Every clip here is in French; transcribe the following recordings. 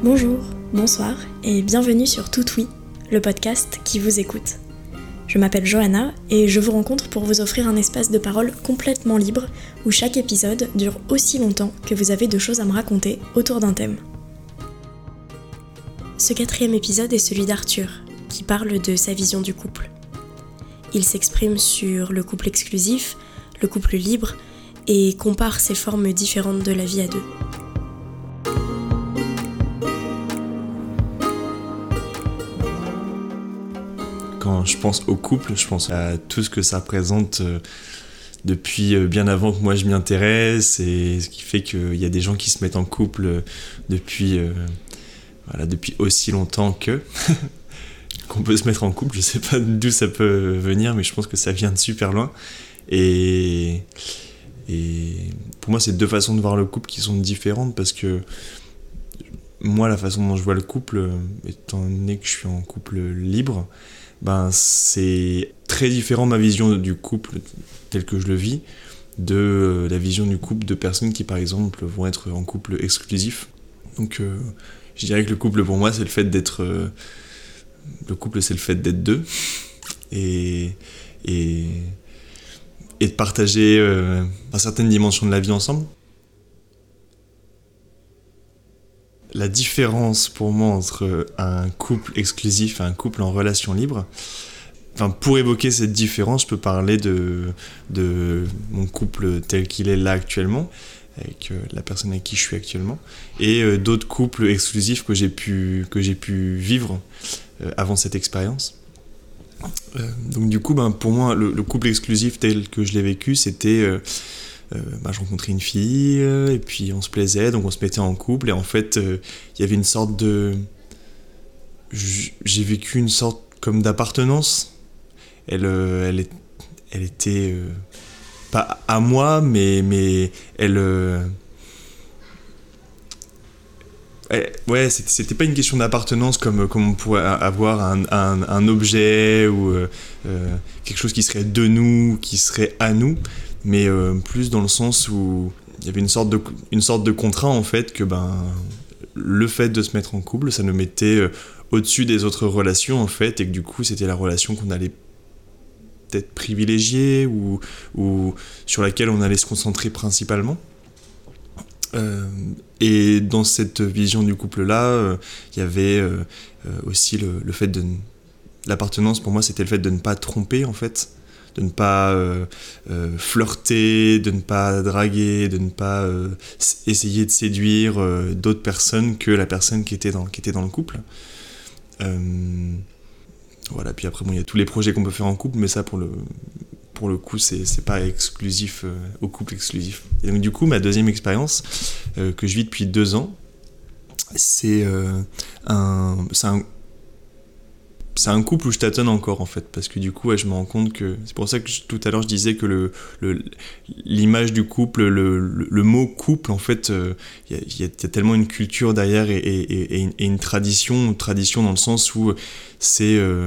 Bonjour, bonsoir et bienvenue sur Tout Oui, le podcast qui vous écoute. Je m'appelle Johanna et je vous rencontre pour vous offrir un espace de parole complètement libre où chaque épisode dure aussi longtemps que vous avez de choses à me raconter autour d'un thème. Ce quatrième épisode est celui d'Arthur, qui parle de sa vision du couple. Il s'exprime sur le couple exclusif, le couple libre et compare ces formes différentes de la vie à deux. Je pense au couple, je pense à tout ce que ça représente euh, depuis euh, bien avant que moi je m'y intéresse et ce qui fait qu'il y a des gens qui se mettent en couple euh, depuis, voilà, depuis aussi longtemps que qu'on peut se mettre en couple. Je sais pas d'où ça peut venir, mais je pense que ça vient de super loin. Et pour moi, c'est deux façons de voir le couple qui sont différentes parce que moi, la façon dont je vois le couple, étant donné que je suis en couple libre, ben c'est très différent ma vision du couple tel que je le vis de la vision du couple de personnes qui par exemple vont être en couple exclusif. Donc euh, je dirais que le couple pour moi c'est le fait d'être euh, le couple c'est le fait d'être deux et, et, et de partager euh, certaines dimensions de la vie ensemble. La différence pour moi entre un couple exclusif et un couple en relation libre, enfin, pour évoquer cette différence, je peux parler de, de mon couple tel qu'il est là actuellement, avec euh, la personne avec qui je suis actuellement, et euh, d'autres couples exclusifs que j'ai pu, pu vivre euh, avant cette expérience. donc du coup, ben, pour moi, le, le, couple exclusif tel que je l'ai vécu, c'était bah, je rencontrais une fille, euh, et puis on se plaisait, donc on se mettait en couple, et en fait, euh, il y avait une sorte de. J'ai vécu une sorte comme d'appartenance. Elle, elle, elle était pas à moi, mais, mais elle. ouais, c'était pas une question d'appartenance comme, comme on pourrait avoir un, un, objet ou quelque chose qui serait de nous, qui serait à nous mais euh, plus dans le sens où il y avait une sorte de, une sorte de contrat en fait que ben, le fait de se mettre en couple, ça nous mettait euh, au-dessus des autres relations en fait, et que du coup c'était la relation qu'on allait peut-être privilégier ou, ou sur laquelle on allait se concentrer principalement. Euh, et dans cette vision du couple-là, il y avait aussi le, le, fait de... L'appartenance, pour moi, c'était le fait de ne pas tromper, en fait de ne pas euh, euh, flirter, de ne pas draguer, de ne pas euh, essayer de séduire d'autres personnes que la personne qui était dans, qui était dans le couple. voilà, puis après, il y a tous les projets qu'on peut faire en couple, mais ça, pour le, pour le coup, c'est pas exclusif au couple exclusif. Et donc, du coup, ma deuxième expérience, que je vis depuis deux ans, c'est un, un c'est un couple où je tâtonne encore en fait parce que du coup je me rends compte que c'est pour ça que tout à l'heure je disais que l'image du couple le, mot couple en fait il euh, y, a tellement une culture derrière et, une tradition tradition dans le sens où c'est euh,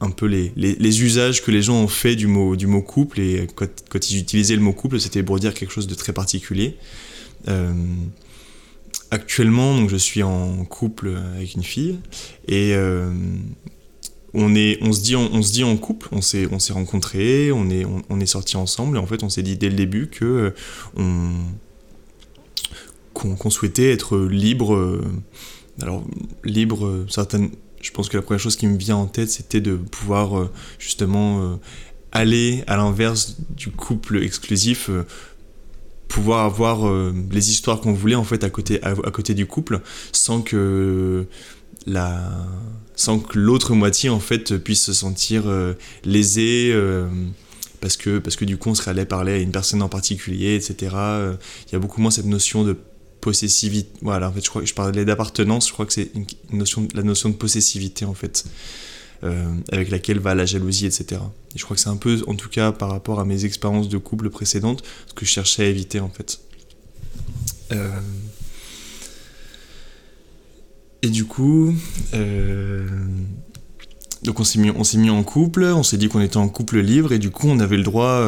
un peu les, usages que les gens ont fait du mot couple et quand, quand ils utilisaient le mot couple c'était pour dire quelque chose de très particulier. Euh, actuellement, donc je suis en couple avec une fille et euh, on est, on se dit, on, se dit en couple. On s'est, on s'est rencontrés, on est, on, est sortis ensemble et en fait, on s'est dit dès le début que euh, qu'on, souhaitait être libre. Euh, alors libre, certaines. Je pense que la première chose qui me vient en tête, c'était de pouvoir justement aller à l'inverse du couple exclusif pouvoir avoir euh, les histoires qu'on voulait en fait à côté, à, côté du couple sans que la sans que l'autre moitié en fait puisse se sentir euh, lésée euh, parce que parce que du coup on serait allé parler à une personne en particulier etc il y a beaucoup moins cette notion de possessivité voilà en fait je crois je parlais d'appartenance je crois que c'est une, notion la notion de possessivité en fait euh, avec laquelle va la jalousie, etc. Et je crois que c'est un peu, en tout cas par rapport à mes expériences de couple précédentes, ce que je cherchais à éviter en fait. Euh, et du coup, euh, donc on s'est mis, on s'est mis en couple, on s'est dit qu'on était en couple libre et du coup on avait le droit,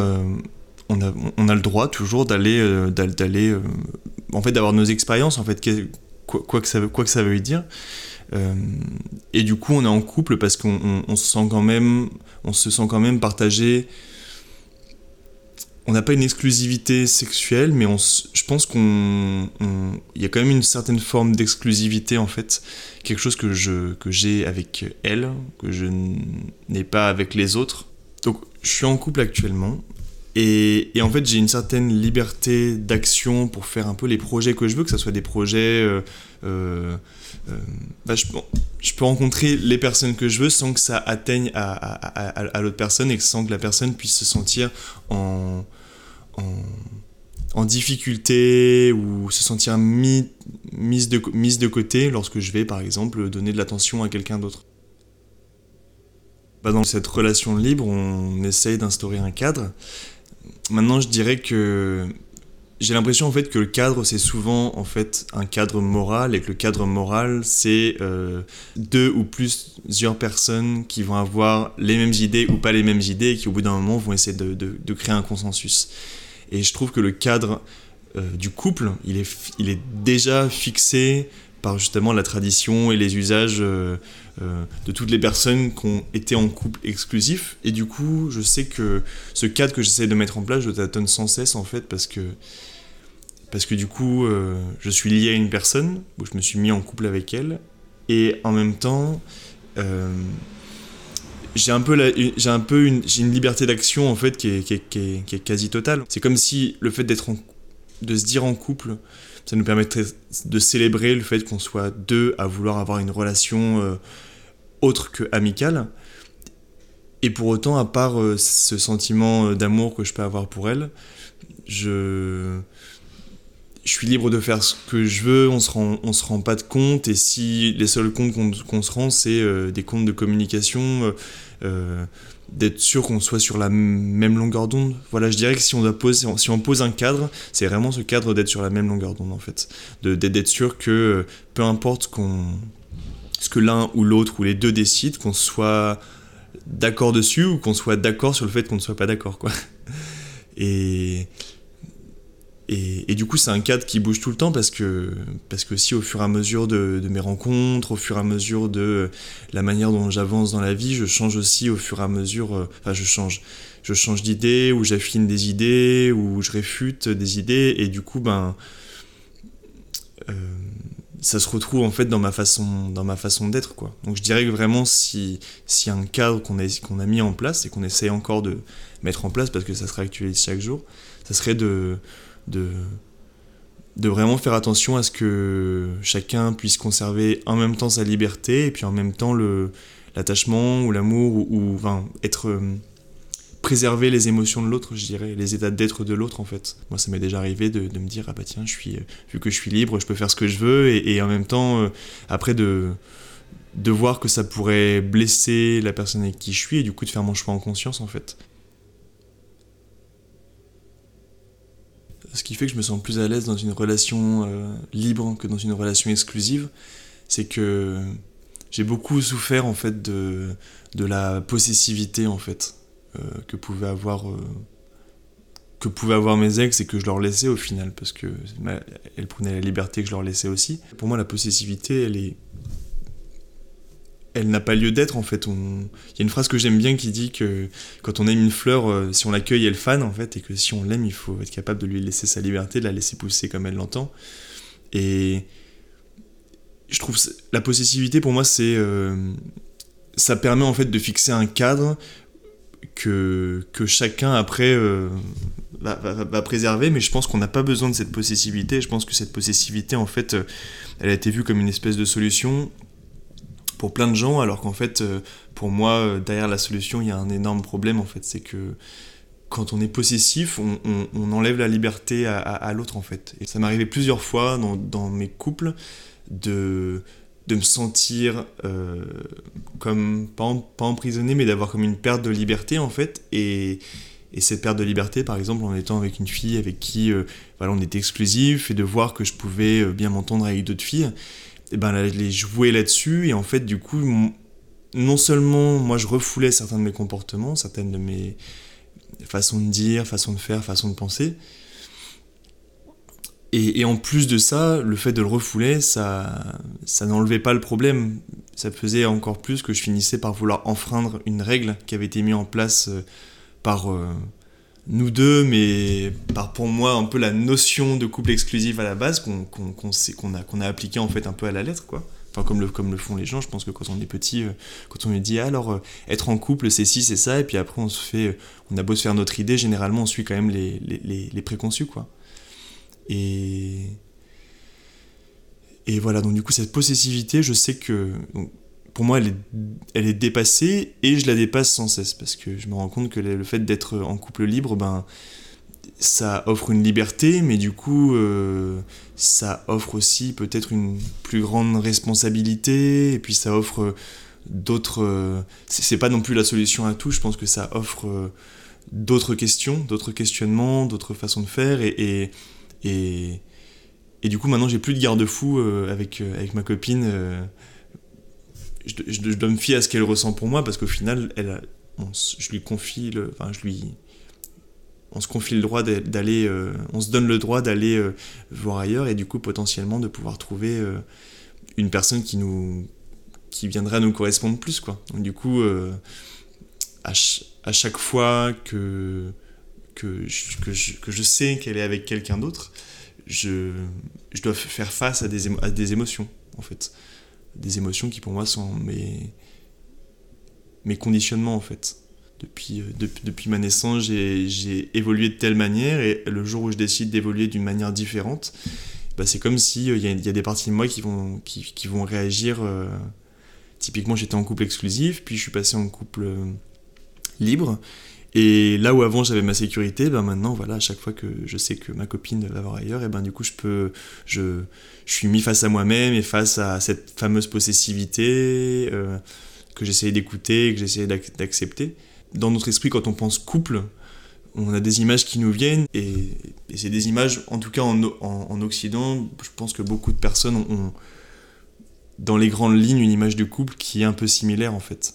on, a, on a le droit toujours d'aller, d'aller, en fait d'avoir nos expériences en fait quoi, que ça, quoi que ça veuille dire. Et du coup, on est en couple parce qu'on se sent quand même, on se sent quand même partagé on n'a pas une exclusivité sexuelle, mais je pense qu'on, il y a quand même une certaine forme d'exclusivité en fait, quelque chose que je que j'ai avec elle, que je n'ai pas avec les autres. Donc, je suis en couple actuellement. Et, en fait, j'ai une certaine liberté d'action pour faire un peu les projets que je veux, que ce soit des projets. Euh, euh, euh, bah, je, peux rencontrer les personnes que je veux sans que ça atteigne à, l'autre personne et sans que la personne puisse se sentir en, difficulté ou se sentir mis, mise, de, mise de côté lorsque je vais, par exemple, donner de l'attention à quelqu'un d'autre. Bah, dans cette relation libre, on essaye d'instaurer un cadre. Maintenant, je dirais que j'ai l'impression en fait que le cadre c'est souvent en fait un cadre moral et que le cadre moral c'est euh, deux ou plusieurs personnes qui vont avoir les mêmes idées ou pas les mêmes idées et qui au bout d'un moment vont essayer de, créer un consensus. Et je trouve que le cadre euh, du couple, il est déjà fixé justement la tradition et les usages euh, euh, de toutes les personnes qui ont été en couple exclusif. Et du coup, je sais que ce cadre que j'essaie de mettre en place, je tâtonne sans cesse en fait parce que parce que du coup, je suis lié à une personne, où je me suis mis en couple avec elle, et en même temps, j'ai un peu un peu une une liberté d'action en fait qui est, qui est, qui est, quasi totale c'est comme si le fait d'être de se dire en couple ça nous permettrait de célébrer le fait qu'on soit deux à vouloir avoir une relation euh, autre que amicale. Et pour autant à part euh, ce sentiment euh, d'amour que je peux avoir pour elle je je suis libre de faire ce que je veux, on se rend, on se rend pas de compte, et si les seuls comptes qu'on se rend, c'est des comptes de communication, d'être sûr qu'on soit sur la même longueur d'onde. Voilà, je dirais que si on, doit poser, si on pose un cadre, c'est vraiment ce cadre d'être sur la même longueur d'onde en fait. D'être sûr que euh, peu importe qu'on, ce que l'un ou l'autre ou les deux décident, qu'on soit d'accord dessus ou qu'on soit d'accord sur le fait qu'on ne soit pas d'accord quoi. Et, et, du coup, c'est un cadre qui bouge tout le temps parce que, parce que si au fur et à mesure de, mes rencontres, au fur et à mesure de la manière dont j'avance dans la vie, je change aussi au fur et à mesure, euh, enfin je change, je change d'idée, ou j'affine des idées, ou je réfute des idées, et du coup, ben, euh, ça se retrouve en fait dans ma façon, dans ma façon d'être, quoi. Donc je dirais que vraiment, si, si un cadre qu'on a, qu'on a mis en place et qu'on essaie encore de mettre en place parce que ça sera actualisé chaque jour, ça serait de de, de vraiment faire attention à ce que chacun puisse conserver en même temps sa liberté et puis en même temps l'attachement ou l'amour ou, enfin, être euh, préserver les émotions de l'autre, je dirais, les états d'être de l'autre en fait. Moi, ça m'est déjà arrivé de, me dire ah bah tiens, je suis vu que je suis libre, je peux faire ce que je veux et, en même temps euh, après de de voir que ça pourrait blesser la personne avec qui je suis et du coup de faire mon choix en conscience en fait. Ce qui fait que je me sens plus à l'aise dans une relation euh, libre que dans une relation exclusive, c'est que j'ai beaucoup souffert en fait de, de la possessivité en fait euh, que pouvaient avoir euh, que avoir mes ex et que je leur laissais au final parce que elles prenaient la liberté que je leur laissais aussi. Pour moi la possessivité elle est elle n'a pas lieu d'être en fait. Il y a une phrase que j'aime bien qui dit que quand on aime une fleur, euh, si on l'accueille, elle fane en fait, et que si on l'aime, il faut être capable de lui laisser sa liberté, de la laisser pousser comme elle l'entend. Et je trouve la possessivité pour moi, c'est euh, ça permet en fait de fixer un cadre que, chacun après euh, va, préserver, mais je pense qu'on n'a pas besoin de cette possessivité. Je pense que cette possessivité, en fait, elle a été vue comme une espèce de solution pour plein de gens, alors qu'en fait, euh, pour moi, euh, derrière la solution, il y a un énorme problème, en fait, c'est que quand on est possessif, on, enlève la liberté à, l'autre, en fait. Et ça m'est arrivé plusieurs fois dans, mes couples de, de me sentir euh, comme, pas, pas, emprisonné, mais d'avoir comme une perte de liberté, en fait, et... Et cette perte de liberté, par exemple, en étant avec une fille avec qui voilà, on était exclusif, et de voir que je pouvais bien m'entendre avec d'autres filles, et eh ben, les jouer là-dessus. Et en fait, du coup, non seulement moi je refoulais certains de mes comportements, certaines de mes façons de dire, façons de faire, façons de penser, Et, en plus de ça, le fait de le refouler, ça, ça n'enlevait pas le problème. Ça faisait encore plus que je finissais par vouloir enfreindre une règle qui avait été mise en place euh, par euh, nous deux, mais par pour moi un peu la notion de couple exclusif à la base qu'on qu'on a, qu'on a appliqué en fait un peu à la lettre, quoi. Enfin, comme le, comme le font les gens, je pense que quand on est petit, euh, quand on lui dit alors être en couple c'est ci, c'est ça, et puis après on se fait, on a beau se faire notre idée, généralement on suit quand même les, les, les préconçus, quoi. Et, et voilà, donc du coup, cette possessivité, je sais que pour moi, elle est, elle est dépassée et je la dépasse sans cesse parce que je me rends compte que le fait d'être en couple libre, ben, ça offre une liberté, mais du coup, euh, ça offre aussi peut-être une plus grande responsabilité et puis ça offre d'autres. Euh, c'est pas non plus la solution à tout, je pense que ça offre euh, d'autres questions, d'autres questionnements, d'autres façons de faire et et, et du coup, maintenant, j'ai plus de garde-fou euh, avec, euh, avec ma copine. Euh, je, je, dois me fier à ce qu'elle ressent pour moi parce qu'au final, elle je lui confie le. Enfin, je lui. On se confie le droit d'aller. on se donne le droit d'aller voir ailleurs et du coup, potentiellement, de pouvoir trouver une personne qui nous. qui viendrait nous correspondre plus, quoi. Du coup, à, chaque fois que je, que je, que je sais qu'elle est avec quelqu'un d'autre, je, je dois faire face à des, à des émotions, en fait. Des émotions qui, pour moi, sont mes, mes conditionnements, en fait. Depuis, euh, depuis ma naissance, j'ai évolué de telle manière, et le jour où je décide d'évoluer d'une manière différente, bah, c'est comme s'il euh, il y, y, a des parties de moi qui vont, qui, qui vont réagir. Euh, typiquement, j'étais en couple exclusif, puis je suis passé en couple libre. Et là où avant j'avais ma sécurité, ben maintenant voilà, à chaque fois que je sais que ma copine va voir ailleurs, et ben du coup je peux, je, je suis mis face à moi-même et face à cette fameuse possessivité euh, que j'essayais d'écouter, que j'essayais d'accepter. Dans notre esprit, quand on pense couple, on a des images qui nous viennent et, et c'est des images, en tout cas en, en, en, Occident, je pense que beaucoup de personnes ont dans les grandes lignes une image de couple qui est un peu similaire en fait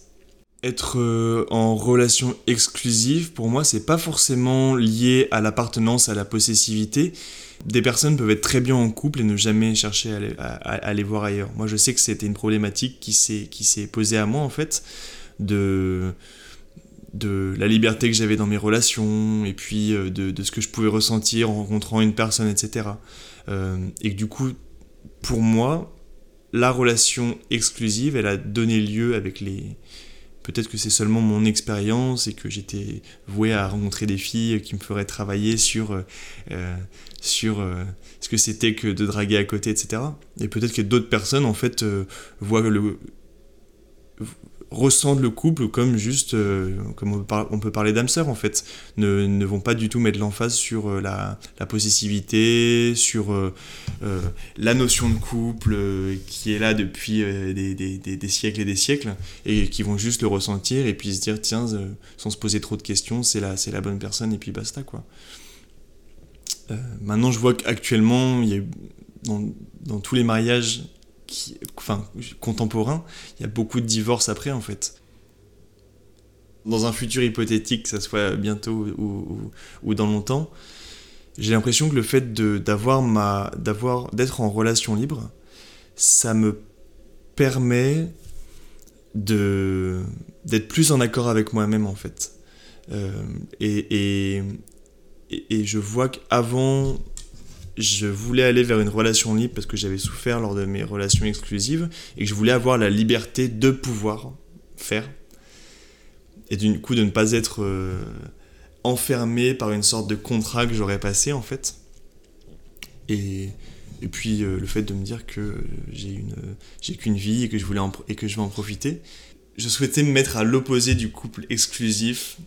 être euh, en relation exclusive, pour moi, c'est pas forcément lié à l'appartenance, à la possessivité. Des personnes peuvent être très bien en couple et ne jamais chercher à aller, voir ailleurs. Moi, je sais que c'était une problématique qui s'est, posée à moi, en fait, de, de la liberté que j'avais dans mes relations, et puis euh, de, de, ce que je pouvais ressentir en rencontrant une personne, etc. Euh, et que du coup, pour moi, la relation exclusive, elle a donné lieu avec les peut-être que c'est seulement mon expérience et que j'étais voué à rencontrer des filles qui me feraient travailler sur, euh, euh, euh, ce que c'était que de draguer à côté, etc. Et peut-être que d'autres personnes, en fait, voient le, ressentent le couple comme juste, euh, comme on peut, parler d'âme sœur en fait, ne, ne, vont pas du tout mettre l'emphase sur euh, la, possessivité, sur euh, la notion de couple qui est là depuis des, des, siècles et des siècles, et qui vont juste le ressentir et puis se dire tiens, sans se poser trop de questions, c'est la, la bonne personne et puis basta quoi. maintenant je vois qu'actuellement, il y a dans tous les mariages enfin, contemporain, il y a beaucoup de divorces après en fait. Dans un futur hypothétique, que ça soit bientôt ou, ou, dans longtemps, j'ai l'impression que le fait d'avoir ma d'être en relation libre, ça me permet d'être plus en accord avec moi-même en fait. Euh, et, et, et, je vois qu'avant je voulais aller vers une relation libre parce que j'avais souffert lors de mes relations exclusives et que je voulais avoir la liberté de pouvoir faire et du coup de ne pas être euh, enfermé par une sorte de contrat que j'aurais passé en fait. Et, et puis euh, le fait de me dire que j'ai une j'ai qu'une vie et que je voulais et que je vais en profiter je souhaitais me mettre à l'opposé du couple exclusif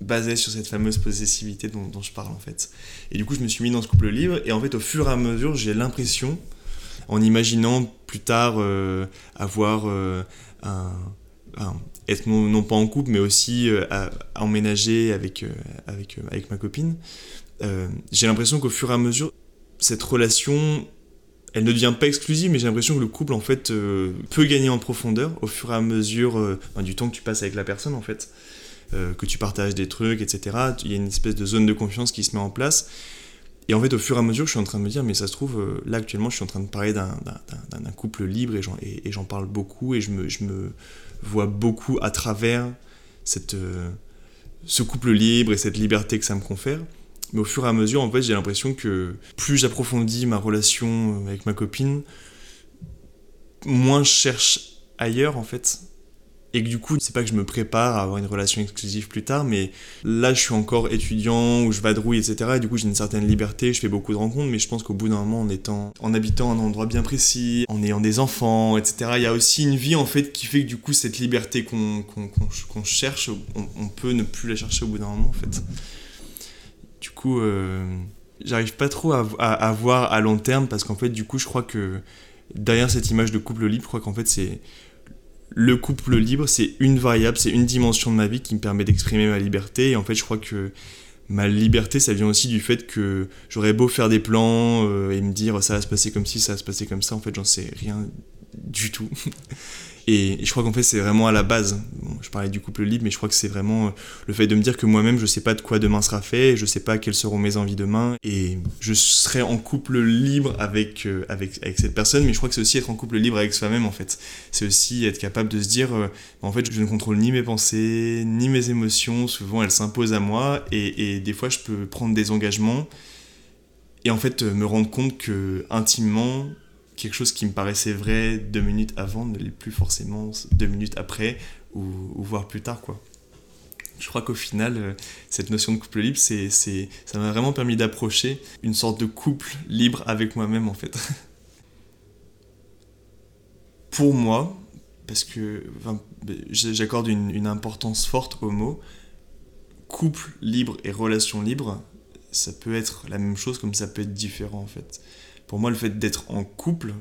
basé sur cette fameuse possessivité dont, je parle en fait. Et du coup, je me suis mis dans ce couple libre, et en fait, au fur et à mesure, j'ai l'impression, en imaginant plus tard euh, avoir euh, être non, pas en couple, mais aussi euh, emménager avec, avec, avec ma copine, j'ai l'impression qu'au fur et à mesure, cette relation elle ne devient pas exclusive, mais j'ai l'impression que le couple en fait peut gagner en profondeur au fur et à mesure du temps que tu passes avec la personne en fait. Euh, que tu partages des trucs, etc. Il y a une espèce de zone de confiance qui se met en place. Et en fait, au fur et à mesure, je suis en train de me dire, mais ça se trouve, euh, là actuellement, je suis en train de parler d'un couple libre et j'en parle beaucoup et je me, vois beaucoup à travers euh, ce couple libre et cette liberté que ça me confère. Mais au fur et à mesure, en fait, j'ai l'impression que plus j'approfondis ma relation avec ma copine, moins je cherche ailleurs, en fait et que du coup, c'est pas que je me prépare à avoir une relation exclusive plus tard, mais là, je suis encore étudiant, où je vadrouille, etc. Et du coup, j'ai une certaine liberté, je fais beaucoup de rencontres, mais je pense qu'au bout d'un moment, en étant, en habitant un endroit bien précis, en ayant des enfants, etc., il y a aussi une vie, en fait, qui fait que du coup, cette liberté qu'on cherche, on, peut ne plus la chercher au bout d'un moment, en fait. Du coup, euh, j'arrive pas trop à, à, voir à long terme, parce qu'en fait, du coup, je crois que derrière cette image de couple libre, je crois qu'en fait, c'est le couple libre, c'est une variable, c'est une dimension de ma vie qui me permet d'exprimer ma liberté. Et en fait, je crois que ma liberté, ça vient aussi du fait que j'aurais beau faire des plans euh, et me dire ça va se passer comme ci, ça va se passer comme ça. En fait, j'en sais rien du tout. Et je crois qu'en fait, c'est vraiment à la base. je parlais du couple libre, mais je crois que c'est vraiment euh, le fait de me dire que moi-même, je sais pas de quoi demain sera fait, je sais pas quelles seront mes envies demain, et je serai en couple libre avec, euh, avec, avec cette personne, mais je crois que c'est aussi être en couple libre avec soi-même, en fait. C'est aussi être capable de se dire, euh, en fait, je ne contrôle ni mes pensées, ni mes émotions, souvent elles s'imposent à moi, et, et des fois, je peux prendre des engagements, et en fait, me rendre compte que, intimement, quelque chose qui me paraissait vrai deux minutes avant ne l'est plus forcément deux minutes après ou, voire plus tard quoi. Je crois qu'au final, euh, cette notion de couple libre, c'est, c'est, ça m'a vraiment permis d'approcher une sorte de couple libre avec moi-même en fait. Pour moi, parce que j'accorde une, une importance forte au mot, couple libre et relation libre, ça peut être la même chose comme ça peut être différent en fait pour moi, le fait d'être en couple,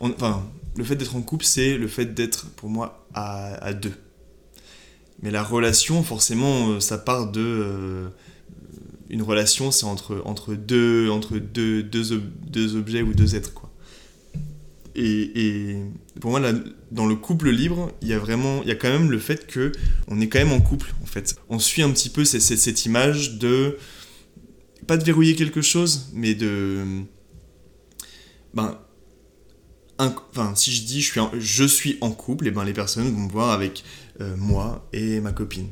enfin, le fait d'être en couple, c'est le fait d'être, pour moi, à, deux. Mais la relation, forcément, euh, ça part de. Euh, une relation, c'est entre, entre, deux, entre deux, deux, deux, objets ou deux êtres, quoi. Et, et pour moi, là, dans le couple libre, il y a vraiment, il y a quand même le fait que on est quand même en couple, en fait. On suit un petit peu cette, cette image de pas de verrouiller quelque chose, mais de ben, enfin, si je dis je suis, en, je suis en couple, et ben les personnes vont me voir avec euh, moi et ma copine.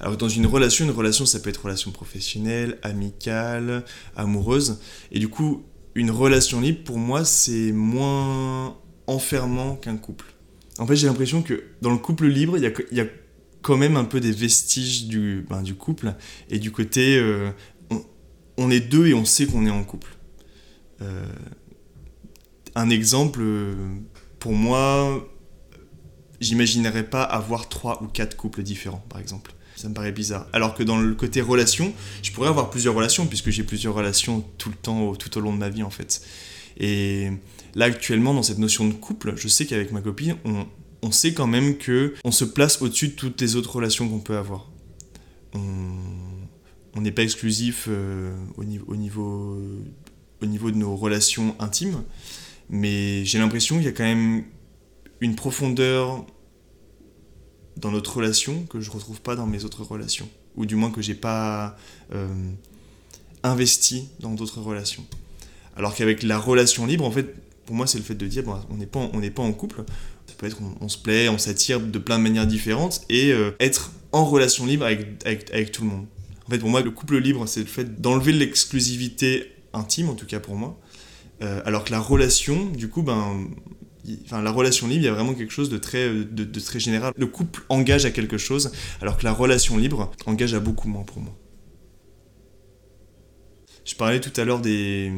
Alors dans une relation, une relation ça peut être relation professionnelle, amicale, amoureuse, et du coup une relation libre pour moi c'est moins enfermant qu'un couple. En fait j'ai l'impression que dans le couple libre il y a, y a, quand même un peu des vestiges du, ben, du couple, et du côté euh, on, est deux et on sait qu'on est en couple. Euh, un exemple, euh, pour moi, j'imaginerais pas avoir trois ou quatre couples différents, par exemple. Ça me paraît bizarre. Alors que dans le côté relation, je pourrais avoir plusieurs relations, puisque j'ai plusieurs relations tout le temps, tout au long de ma vie, en fait. Et là, actuellement, dans cette notion de couple, je sais qu'avec ma copine, on, sait quand même que on se place au-dessus de toutes les autres relations qu'on peut avoir. On n'est pas exclusif euh, au niveau de nos relations intimes, mais j'ai l'impression qu'il y a quand même une profondeur dans notre relation que je retrouve pas dans mes autres relations. Ou du moins que j'ai pas euh, investi dans d'autres relations. Alors qu'avec la relation libre, en fait, pour moi, c'est le fait de dire, bon, on n'est pas, on n'est pas en couple. Ça peut être, on, se plaît, on s'attire de plein de manières différentes et euh, être en relation libre avec, avec, avec, tout le monde. En fait, pour moi, le couple libre, c'est le fait d'enlever l'exclusivité intime, en tout cas pour moi, euh, alors que la relation, du coup, ben, enfin, la relation libre, il y a vraiment quelque chose de très, de, très général. Le couple engage à quelque chose, alors que la relation libre engage à beaucoup moins pour moi. Je parlais tout à l'heure des,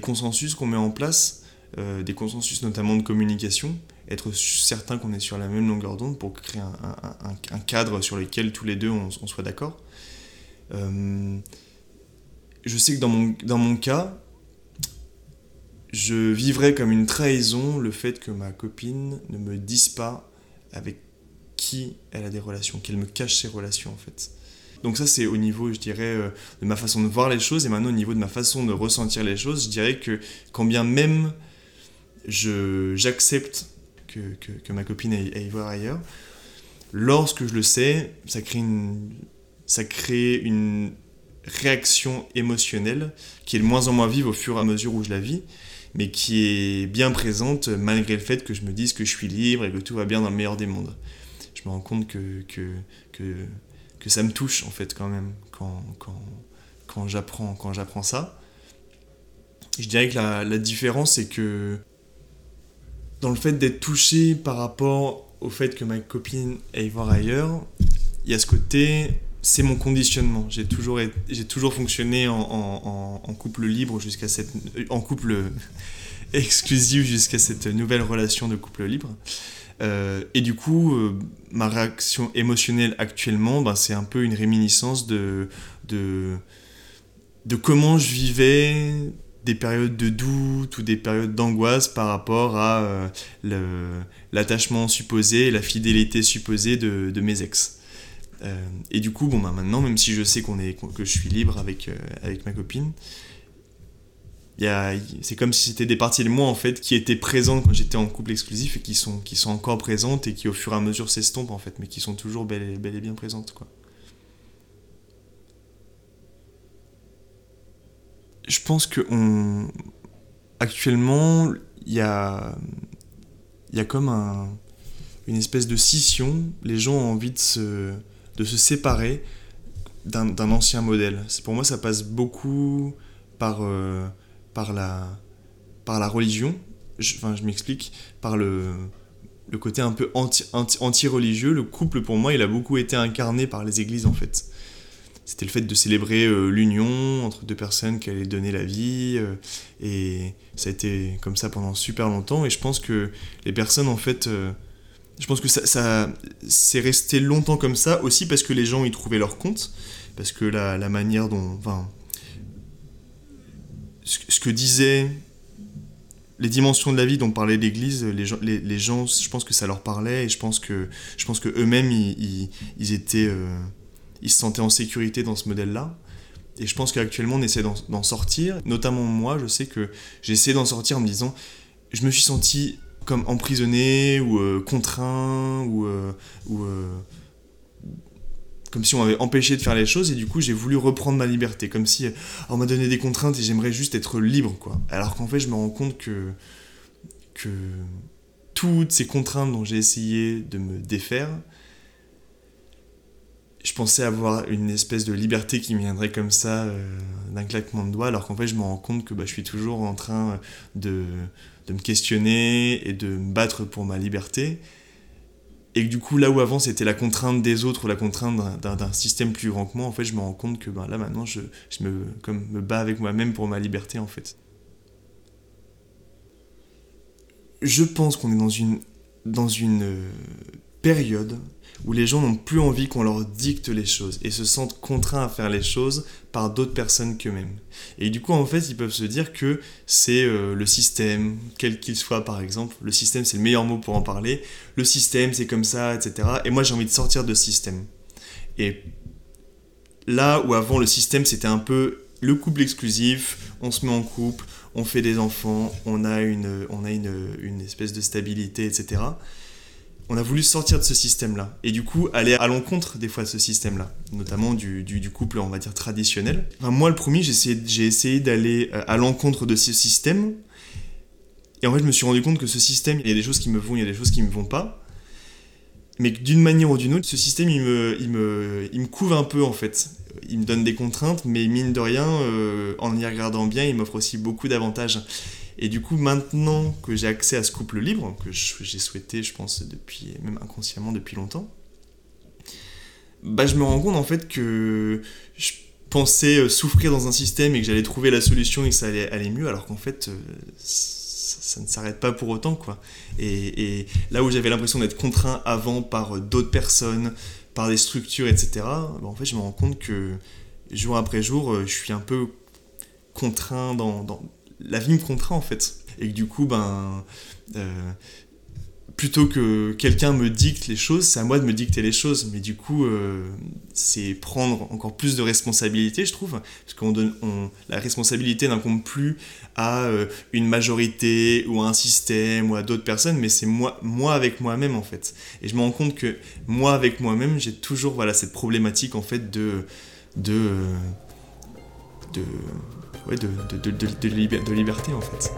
consensus qu'on met en place, euh, des consensus notamment de communication, être certain qu'on est sur la même longueur d'onde pour créer un, cadre sur lequel tous les deux on, soit d'accord. Euh, je sais que dans mon, dans mon cas, je vivrais comme une trahison le fait que ma copine ne me dise pas avec qui elle a des relations, qu'elle me cache ses relations en fait. Donc ça c'est au niveau, je dirais, euh, de ma façon de voir les choses, et maintenant au niveau de ma façon de ressentir les choses, je dirais que quand bien même j'accepte que, que, ma copine aille, aille, voir ailleurs, lorsque je le sais, ça crée une, ça crée une, réaction émotionnelle qui est de moins en moins vive au fur et à mesure où je la vis, mais qui est bien présente malgré le fait que je me dise que je suis libre et que tout va bien dans le meilleur des mondes. Je me rends compte que, que, que, que ça me touche en fait quand même quand, quand, quand j'apprends ça. Je dirais que la, la différence c'est que dans le fait d'être touché par rapport au fait que ma copine aille voir ailleurs, il y a ce côté c'est mon conditionnement. J'ai toujours, j'ai toujours fonctionné en, couple libre jusqu'à cette. en couple exclusif jusqu'à cette nouvelle relation de couple libre. Euh, et du coup, euh, ma réaction émotionnelle actuellement, ben, c'est un peu une réminiscence de, de, de comment je vivais des périodes de doute ou des périodes d'angoisse par rapport à euh, l'attachement supposé, la fidélité supposée de, de mes ex. Euh, et du coup, bon, bah, maintenant, même si je sais qu'on est, que je suis libre avec, euh, avec ma copine, c'est comme si c'était des parties de moi en fait qui étaient présentes quand j'étais en couple exclusif et qui sont, qui sont encore présentes et qui au fur et à mesure s'estompent en fait, mais qui sont toujours bel et, et bien présentes. Quoi. Je pense que on... actuellement, il y a, y a comme un, une espèce de scission. Les gens ont envie de se, de se séparer d'un ancien modèle. Pour moi, ça passe beaucoup par, euh, par, la, par la religion, je, enfin je m'explique, par le, le côté un peu anti-religieux. Anti, le couple, pour moi, il a beaucoup été incarné par les églises, en fait. C'était le fait de célébrer euh, l'union entre deux personnes qui allaient donner la vie. Euh, et ça a été comme ça pendant super longtemps. Et je pense que les personnes, en fait je pense que ça, ça c'est resté longtemps comme ça aussi parce que les gens y trouvaient leur compte, parce que la, manière dont, enfin, ce, que disaient les dimensions de la vie dont parlait l'Église, les gens, les, les, gens, je pense que ça leur parlait et je pense que, je pense que eux-mêmes ils, ils, étaient, euh, ils se sentaient en sécurité dans ce modèle-là. Et je pense qu'actuellement on essaie d'en sortir, notamment moi, je sais que j'essaie d'en sortir en me disant, je me suis senti comme emprisonné ou euh, contraint ou, euh, ou euh, comme si on m'avait empêché de faire les choses et du coup j'ai voulu reprendre ma liberté comme si on m'a donné des contraintes et j'aimerais juste être libre quoi. Alors qu'en fait je me rends compte que que toutes ces contraintes dont j'ai essayé de me défaire je pensais avoir une espèce de liberté qui me viendrait comme ça d'un claquement de doigts alors qu'en fait je me rends compte que bah, je suis toujours en train de de me questionner et de me battre pour ma liberté. Et que du coup, là où avant c'était la contrainte des autres ou la contrainte d'un système plus grand que moi, en fait, je me rends compte que ben, là maintenant, je, je me, comme, me bats avec moi-même pour ma liberté, en fait. Je pense qu'on est dans une, dans une euh, période où les gens n'ont plus envie qu'on leur dicte les choses et se sentent contraints à faire les choses par d'autres personnes qu'eux-mêmes. Et du coup, en fait, ils peuvent se dire que c'est euh, le système, quel qu'il soit par exemple, le système c'est le meilleur mot pour en parler, le système c'est comme ça, etc. Et moi j'ai envie de sortir de ce système. Et là où avant le système c'était un peu le couple exclusif, on se met en couple, on fait des enfants, on a une, on a une, une espèce de stabilité, etc on a voulu sortir de ce système-là. Et du coup, aller à l'encontre des fois de ce système-là, notamment du, couple, on va dire, traditionnel. moi, le premier, j'ai essayé, d'aller euh, à l'encontre de ce système. Et en fait, je me suis rendu compte que ce système, il y a des choses qui me vont, il y a des choses qui me vont pas. Mais d'une manière ou d'une autre, ce système, il me, il, un peu, en fait. Il me donne des contraintes, mais mine de rien, euh, en y regardant bien, il m'offre aussi beaucoup d'avantages. Et du coup, maintenant que j'ai accès à ce couple libre, que j'ai souhaité, je pense, depuis, même inconsciemment depuis longtemps, bah, je me rends compte en fait que je pensais euh, souffrir dans un système et que j'allais trouver la solution et que ça allait aller mieux, alors qu'en fait, euh, ça, ne s'arrête pas pour autant, quoi. Et, là où j'avais l'impression d'être contraint avant par euh, d'autres personnes, par des structures, etc., bah, en fait, je me rends compte que jour après jour, je suis un peu contraint dans la vie me contraint en fait. Et du coup, ben, euh, plutôt que quelqu'un me dicte les choses, c'est à moi de me dicter les choses. Mais du coup, euh, c'est prendre encore plus de responsabilité, je trouve. Parce qu'on donne, la responsabilité n'incombe plus à euh, une majorité ou à un système ou à d'autres personnes, mais c'est moi, avec moi-même en fait. Et je me rends compte que moi avec moi-même, j'ai toujours voilà, cette problématique en fait de de, ouais, de, de, de, de, liberté en fait.